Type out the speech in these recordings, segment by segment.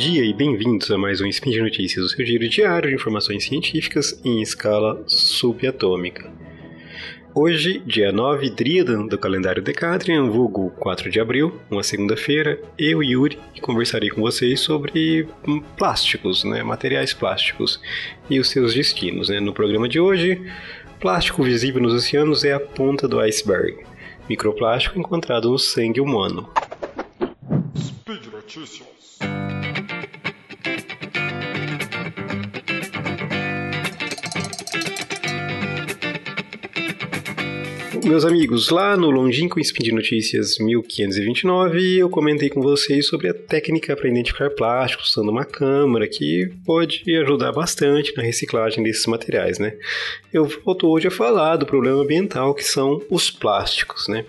dia e bem-vindos a mais um Spin de Notícias, o seu giro diário de informações científicas em escala subatômica. Hoje, dia 9 Driadan do calendário Decatrian, vulgo 4 de abril, uma segunda-feira, eu, Yuri, conversarei com vocês sobre hum, plásticos, né, materiais plásticos e os seus destinos. Né. No programa de hoje, plástico visível nos oceanos é a ponta do iceberg, microplástico encontrado no sangue humano. Speed Notícias. Meus amigos, lá no longínquo Spin de Notícias 1529, eu comentei com vocês sobre a técnica para identificar plásticos usando uma câmera que pode ajudar bastante na reciclagem desses materiais, né? Eu volto hoje a falar do problema ambiental que são os plásticos, né?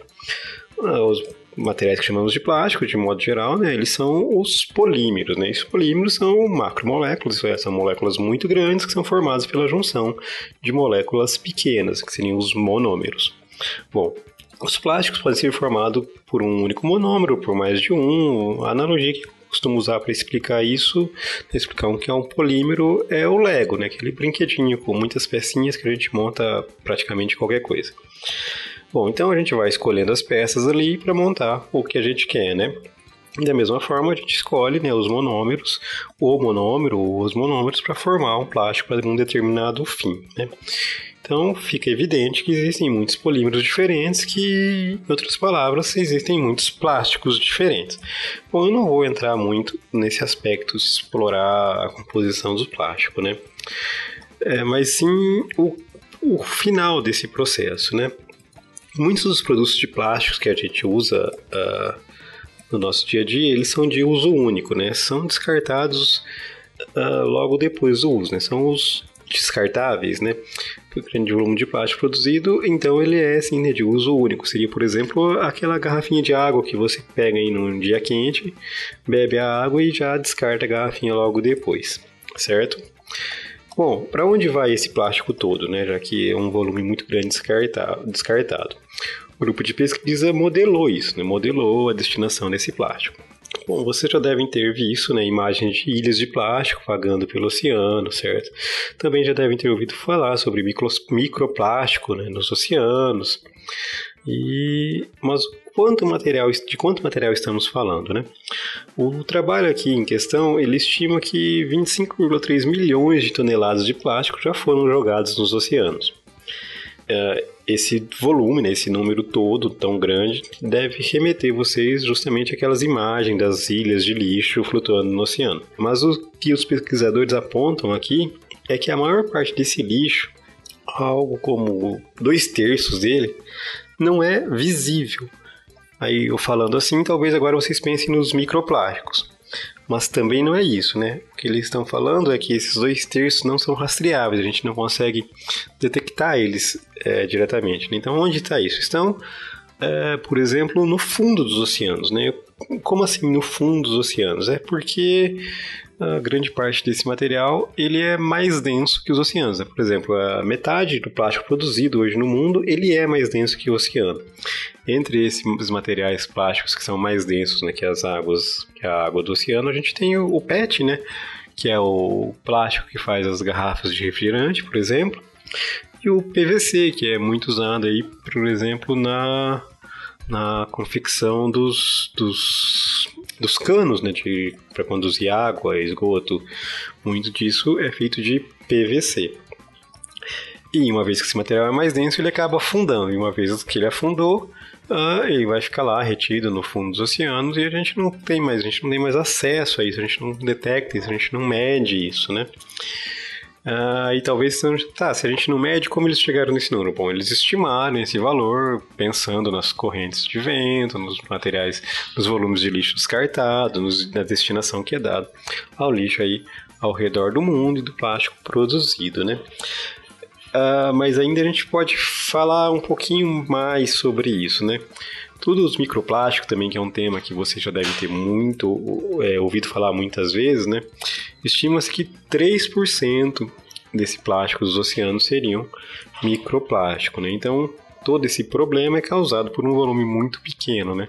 Ah, os materiais que chamamos de plástico, de modo geral, né, eles são os polímeros. Né? Esses polímeros são macromoléculas, são moléculas muito grandes que são formadas pela junção de moléculas pequenas, que seriam os monômeros. Bom, os plásticos podem ser formados por um único monômero, por mais de um. A analogia que costumo usar para explicar isso, para explicar o que é um polímero, é o Lego, né? aquele brinquedinho com muitas pecinhas que a gente monta praticamente qualquer coisa. Bom, então a gente vai escolhendo as peças ali para montar o que a gente quer, né? Da mesma forma, a gente escolhe né, os monômeros, o monômero ou os monômeros para formar um plástico para um determinado fim. Né? Então fica evidente que existem muitos polímeros diferentes, que, em outras palavras, existem muitos plásticos diferentes. Bom, eu não vou entrar muito nesse aspecto, explorar a composição do plástico, né? É, mas sim o, o final desse processo, né? Muitos dos produtos de plásticos que a gente usa uh, no nosso dia a dia, eles são de uso único, né? São descartados uh, logo depois do uso, né? São os descartáveis, né? Por grande volume de plástico produzido, então ele é assim, né, de uso único. Seria, por exemplo, aquela garrafinha de água que você pega aí num dia quente, bebe a água e já descarta a garrafinha logo depois, certo? Bom, para onde vai esse plástico todo, né? Já que é um volume muito grande descartado. O grupo de pesquisa modelou isso, né? Modelou a destinação desse plástico. Bom, vocês já devem ter visto né, imagens de ilhas de plástico vagando pelo oceano, certo? Também já devem ter ouvido falar sobre micro, microplástico né, nos oceanos. E, mas quanto material, de quanto material estamos falando, né? O trabalho aqui em questão, ele estima que 25,3 milhões de toneladas de plástico já foram jogados nos oceanos. É, esse volume, né, esse número todo tão grande, deve remeter vocês justamente àquelas imagens das ilhas de lixo flutuando no oceano. Mas o que os pesquisadores apontam aqui é que a maior parte desse lixo, algo como dois terços dele, não é visível. Aí eu falando assim, talvez agora vocês pensem nos microplásticos. Mas também não é isso, né? O que eles estão falando é que esses dois terços não são rastreáveis, a gente não consegue detectar eles é, diretamente. Né? Então, onde está isso? Estão, é, por exemplo, no fundo dos oceanos, né? Como assim no fundo dos oceanos? É porque a grande parte desse material ele é mais denso que os oceanos. Né? Por exemplo, a metade do plástico produzido hoje no mundo ele é mais denso que o oceano. Entre esses materiais plásticos que são mais densos né, que as águas, que a água do oceano, a gente tem o, o PET, né, que é o plástico que faz as garrafas de refrigerante, por exemplo, e o PVC, que é muito usado aí, por exemplo, na na confecção dos, dos, dos canos né, para conduzir água, esgoto. Muito disso é feito de PVC. E uma vez que esse material é mais denso, ele acaba afundando. E uma vez que ele afundou, uh, ele vai ficar lá retido no fundo dos oceanos e a gente não tem mais, a gente não tem mais acesso a isso, a gente não detecta isso, a gente não mede isso, né? Uh, e talvez, tá, se a gente não mede, como eles chegaram nesse número? Bom, eles estimaram esse valor pensando nas correntes de vento, nos materiais, nos volumes de lixo descartado, na destinação que é dado ao lixo aí ao redor do mundo e do plástico produzido, né? Uh, mas ainda a gente pode falar um pouquinho mais sobre isso, né? Tudo os microplásticos também, que é um tema que você já deve ter muito é, ouvido falar muitas vezes, né? Estima-se que 3% desse plástico dos oceanos seriam microplástico, né? Então, todo esse problema é causado por um volume muito pequeno, né?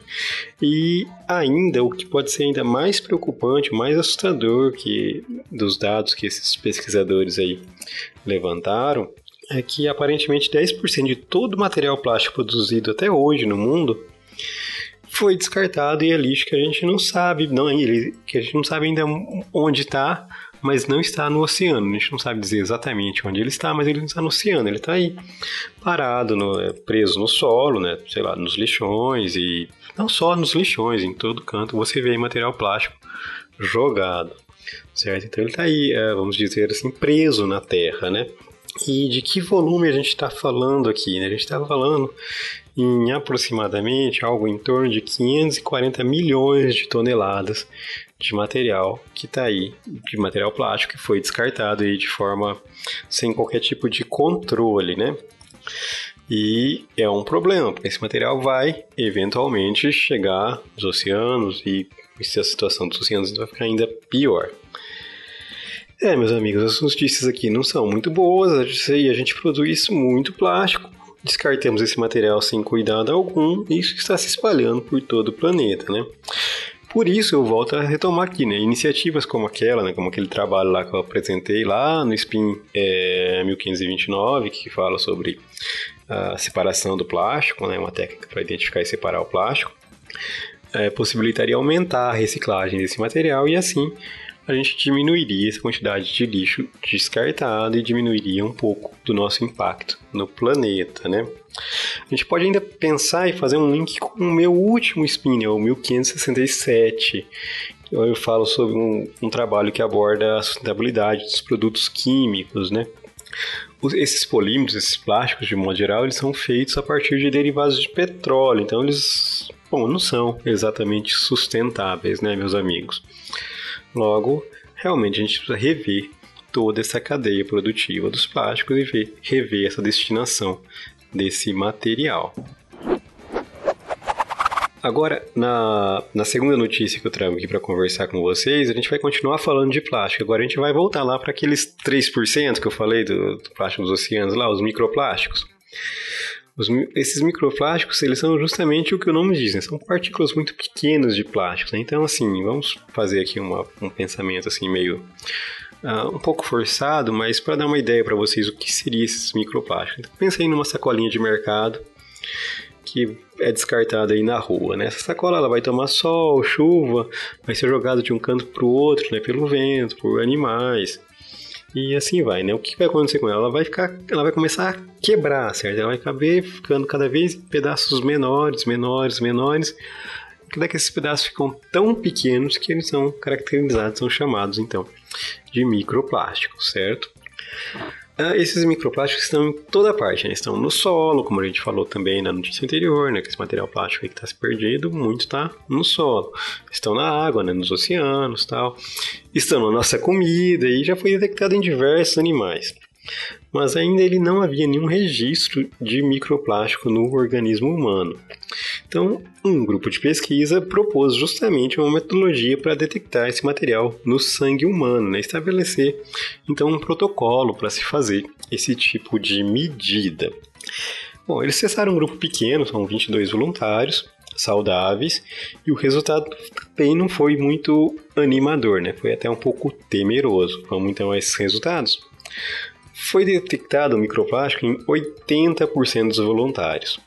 E ainda o que pode ser ainda mais preocupante, mais assustador que dos dados que esses pesquisadores aí levantaram é que aparentemente 10% de todo o material plástico produzido até hoje no mundo foi descartado e é lixo que a gente não sabe, não, que a gente não sabe ainda onde está, mas não está no oceano. A gente não sabe dizer exatamente onde ele está, mas ele não está no oceano. Ele está aí parado, no, é, preso no solo, né? Sei lá, nos lixões e não só nos lixões, em todo canto você vê material plástico jogado, certo? Então ele está aí, é, vamos dizer assim, preso na Terra, né? E de que volume a gente está falando aqui? Né? A gente está falando em aproximadamente algo em torno de 540 milhões de toneladas de material que está aí, de material plástico que foi descartado aí de forma sem qualquer tipo de controle, né? E é um problema, porque esse material vai eventualmente chegar nos oceanos e se a situação dos oceanos vai ficar ainda pior. É, meus amigos, as notícias aqui não são muito boas, a gente produz muito plástico, descartemos esse material sem cuidado algum, e isso está se espalhando por todo o planeta, né? Por isso eu volto a retomar aqui, né? Iniciativas como aquela, né? Como aquele trabalho lá que eu apresentei lá no SPIN é, 1529, que fala sobre a separação do plástico, né? Uma técnica para identificar e separar o plástico. É, possibilitaria aumentar a reciclagem desse material e assim a gente diminuiria essa quantidade de lixo descartado e diminuiria um pouco do nosso impacto no planeta, né? A gente pode ainda pensar e fazer um link com o meu último spin, o 1567. Eu falo sobre um, um trabalho que aborda a sustentabilidade dos produtos químicos, né? esses polímeros, esses plásticos de modo geral, eles são feitos a partir de derivados de petróleo, então eles, bom, não são exatamente sustentáveis, né, meus amigos? Logo, realmente a gente precisa rever toda essa cadeia produtiva dos plásticos e ver, rever essa destinação desse material. Agora, na, na segunda notícia que eu trago aqui para conversar com vocês, a gente vai continuar falando de plástico. Agora a gente vai voltar lá para aqueles 3% que eu falei do, do plástico dos oceanos lá, os microplásticos. Os, esses microplásticos, eles são justamente o que o nome diz, né? São partículas muito pequenas de plástico, né? Então, assim, vamos fazer aqui uma, um pensamento, assim, meio... Uh, um pouco forçado, mas para dar uma ideia para vocês o que seria esses microplásticos. Então, pensem numa sacolinha de mercado que é descartada aí na rua, né? Essa sacola ela vai tomar sol, chuva, vai ser jogada de um canto para o outro, né? Pelo vento, por animais. E assim vai, né? O que vai acontecer com ela? Ela vai ficar, ela vai começar a quebrar, certo? Ela vai acabar ficando cada vez pedaços menores, menores, menores. Até que esses pedaços ficam tão pequenos que eles são caracterizados, são chamados então de microplásticos, certo? Ah, esses microplásticos estão em toda parte, né? estão no solo, como a gente falou também na notícia anterior, né? que esse material plástico que está se perdendo, muito está no solo. Estão na água, né? nos oceanos tal. Estão na nossa comida e já foi detectado em diversos animais mas ainda ele não havia nenhum registro de microplástico no organismo humano. Então, um grupo de pesquisa propôs justamente uma metodologia para detectar esse material no sangue humano, né? estabelecer então um protocolo para se fazer esse tipo de medida. Bom, eles cessaram um grupo pequeno, são 22 voluntários, saudáveis, e o resultado também não foi muito animador, né? Foi até um pouco temeroso. Vamos então a esses resultados? Foi detectado microplástico em 80% dos voluntários.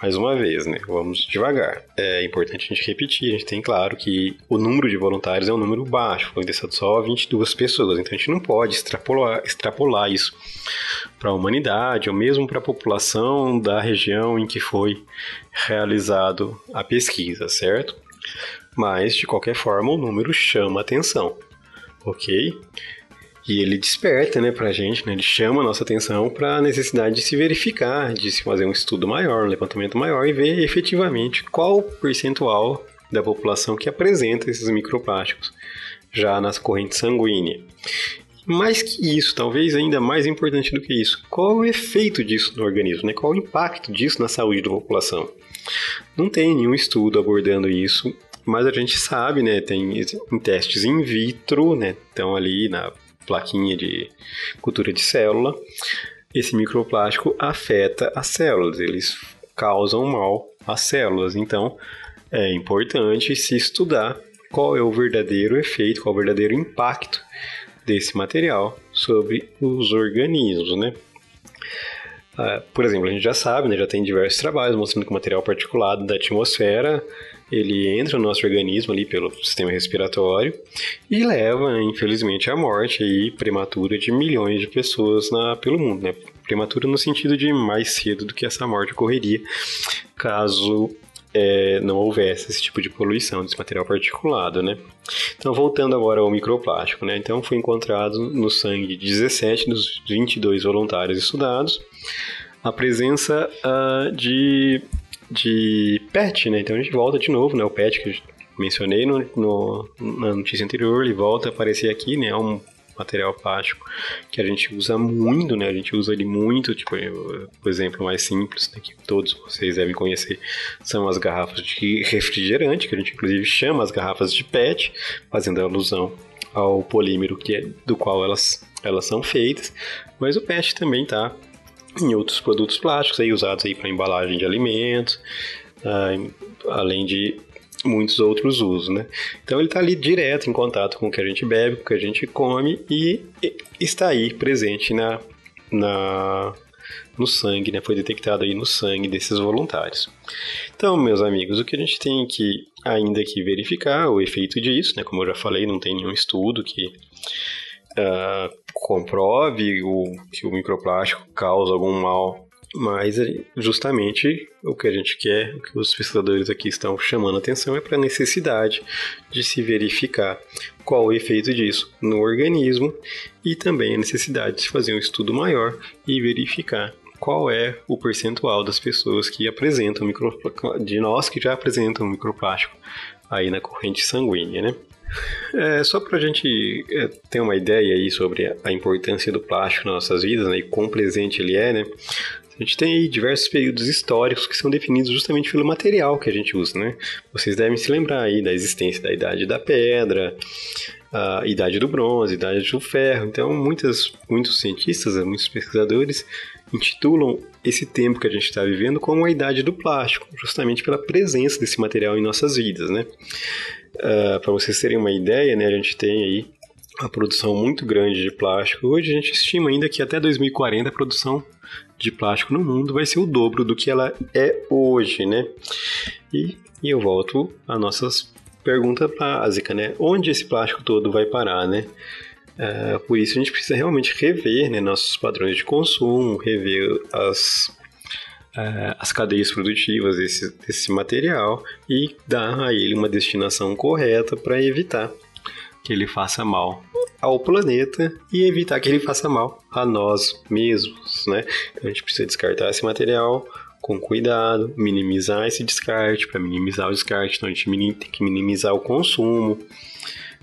Mais uma vez, né? Vamos devagar. É importante a gente repetir, a gente tem claro que o número de voluntários é um número baixo, foi detectado só 22 pessoas, então a gente não pode extrapolar, extrapolar isso para a humanidade ou mesmo para a população da região em que foi realizado a pesquisa, certo? Mas, de qualquer forma, o número chama atenção, ok? E ele desperta, né, pra gente, né, ele chama a nossa atenção para a necessidade de se verificar, de se fazer um estudo maior, um levantamento maior e ver efetivamente qual o percentual da população que apresenta esses microplásticos já nas correntes sanguíneas. Mais que isso, talvez ainda mais importante do que isso, qual o efeito disso no organismo, né? qual o impacto disso na saúde da população? Não tem nenhum estudo abordando isso, mas a gente sabe, né, tem em testes in vitro, né, estão ali na plaquinha de cultura de célula, esse microplástico afeta as células, eles causam mal às células. Então, é importante se estudar qual é o verdadeiro efeito, qual é o verdadeiro impacto desse material sobre os organismos, né? Ah, por exemplo, a gente já sabe, né, já tem diversos trabalhos mostrando que o material particulado da atmosfera ele entra no nosso organismo ali pelo sistema respiratório e leva, infelizmente, à morte aí, prematura de milhões de pessoas na, pelo mundo, né? Prematura no sentido de mais cedo do que essa morte ocorreria caso é, não houvesse esse tipo de poluição desse material particulado, né? Então, voltando agora ao microplástico, né? Então, foi encontrado no sangue de 17 dos 22 voluntários estudados a presença uh, de, de PET, né? Então, a gente volta de novo, né? O PET que eu mencionei no, no, na notícia anterior, ele volta a aparecer aqui, né? É um material plástico que a gente usa muito, né? A gente usa ele muito, tipo, o exemplo mais simples, né, que todos vocês devem conhecer, são as garrafas de refrigerante, que a gente inclusive chama as garrafas de PET, fazendo alusão ao polímero que é, do qual elas, elas são feitas, mas o PET também está em outros produtos plásticos aí usados aí para embalagem de alimentos, uh, além de muitos outros usos, né? Então ele está ali direto em contato com o que a gente bebe, com o que a gente come e está aí presente na, na no sangue, né? Foi detectado aí no sangue desses voluntários. Então, meus amigos, o que a gente tem que ainda que verificar o efeito disso, né? Como eu já falei, não tem nenhum estudo que uh, comprove o, que o microplástico causa algum mal mas justamente o que a gente quer, o que os pesquisadores aqui estão chamando atenção é para a necessidade de se verificar qual o efeito disso no organismo e também a necessidade de fazer um estudo maior e verificar qual é o percentual das pessoas que apresentam microplástico, de nós que já apresentam microplástico aí na corrente sanguínea, né? É, só para a gente é, ter uma ideia aí sobre a importância do plástico nas nossas vidas né, e quão presente ele é, né? A gente tem aí diversos períodos históricos que são definidos justamente pelo material que a gente usa, né? Vocês devem se lembrar aí da existência da Idade da Pedra, a Idade do Bronze, a Idade do Ferro. Então, muitas, muitos cientistas, muitos pesquisadores intitulam esse tempo que a gente está vivendo como a Idade do Plástico, justamente pela presença desse material em nossas vidas, né? Uh, Para vocês terem uma ideia, né, a gente tem aí a produção muito grande de plástico. Hoje a gente estima ainda que até 2040 a produção de plástico no mundo vai ser o dobro do que ela é hoje, né? E, e eu volto à nossa pergunta básica, né? Onde esse plástico todo vai parar, né? Uh, por isso a gente precisa realmente rever né, nossos padrões de consumo, rever as, uh, as cadeias produtivas desse, desse material e dar a ele uma destinação correta para evitar que ele faça mal ao planeta e evitar que ele faça mal a nós mesmos, né? Então a gente precisa descartar esse material com cuidado, minimizar esse descarte, para minimizar o descarte, então a gente tem que minimizar o consumo.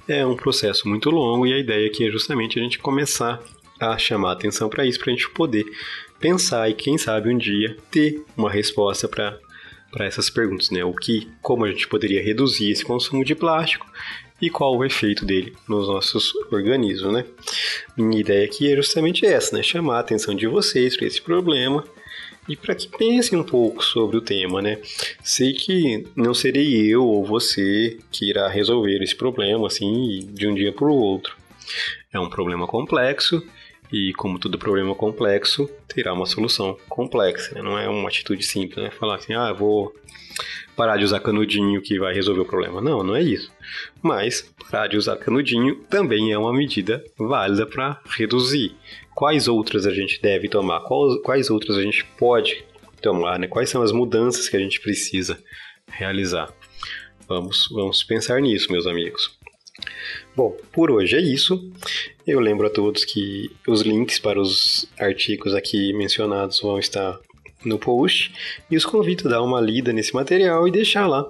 É um processo muito longo e a ideia aqui é justamente a gente começar a chamar atenção para isso, para a gente poder pensar e quem sabe um dia ter uma resposta para para essas perguntas, né? O que, como a gente poderia reduzir esse consumo de plástico e qual o efeito dele nos nossos organismos, né? Minha ideia aqui é justamente essa, né? Chamar a atenção de vocês para esse problema e para que pensem um pouco sobre o tema, né? Sei que não serei eu ou você que irá resolver esse problema assim de um dia para o outro. É um problema complexo e, como todo problema complexo, terá uma solução complexa. Né? Não é uma atitude simples, né? Falar assim, ah, vou parar de usar canudinho que vai resolver o problema. Não, não é isso. Mas parar de usar canudinho também é uma medida válida para reduzir. Quais outras a gente deve tomar? Quais, quais outras a gente pode tomar? Né? Quais são as mudanças que a gente precisa realizar? Vamos, vamos pensar nisso, meus amigos. Bom, por hoje é isso. Eu lembro a todos que os links para os artigos aqui mencionados vão estar no post e os convido a dar uma lida nesse material e deixar lá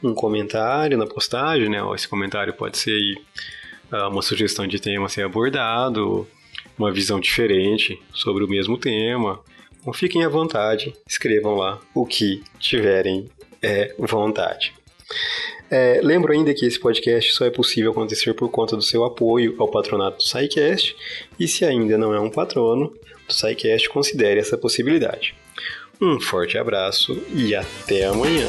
um comentário na postagem, né? Esse comentário pode ser ah, uma sugestão de tema a ser abordado, uma visão diferente sobre o mesmo tema. Então fiquem à vontade, escrevam lá o que tiverem é, vontade. É, lembro ainda que esse podcast só é possível acontecer por conta do seu apoio ao patronato do SciCast, e se ainda não é um patrono do SciCast, considere essa possibilidade. Um forte abraço e até amanhã!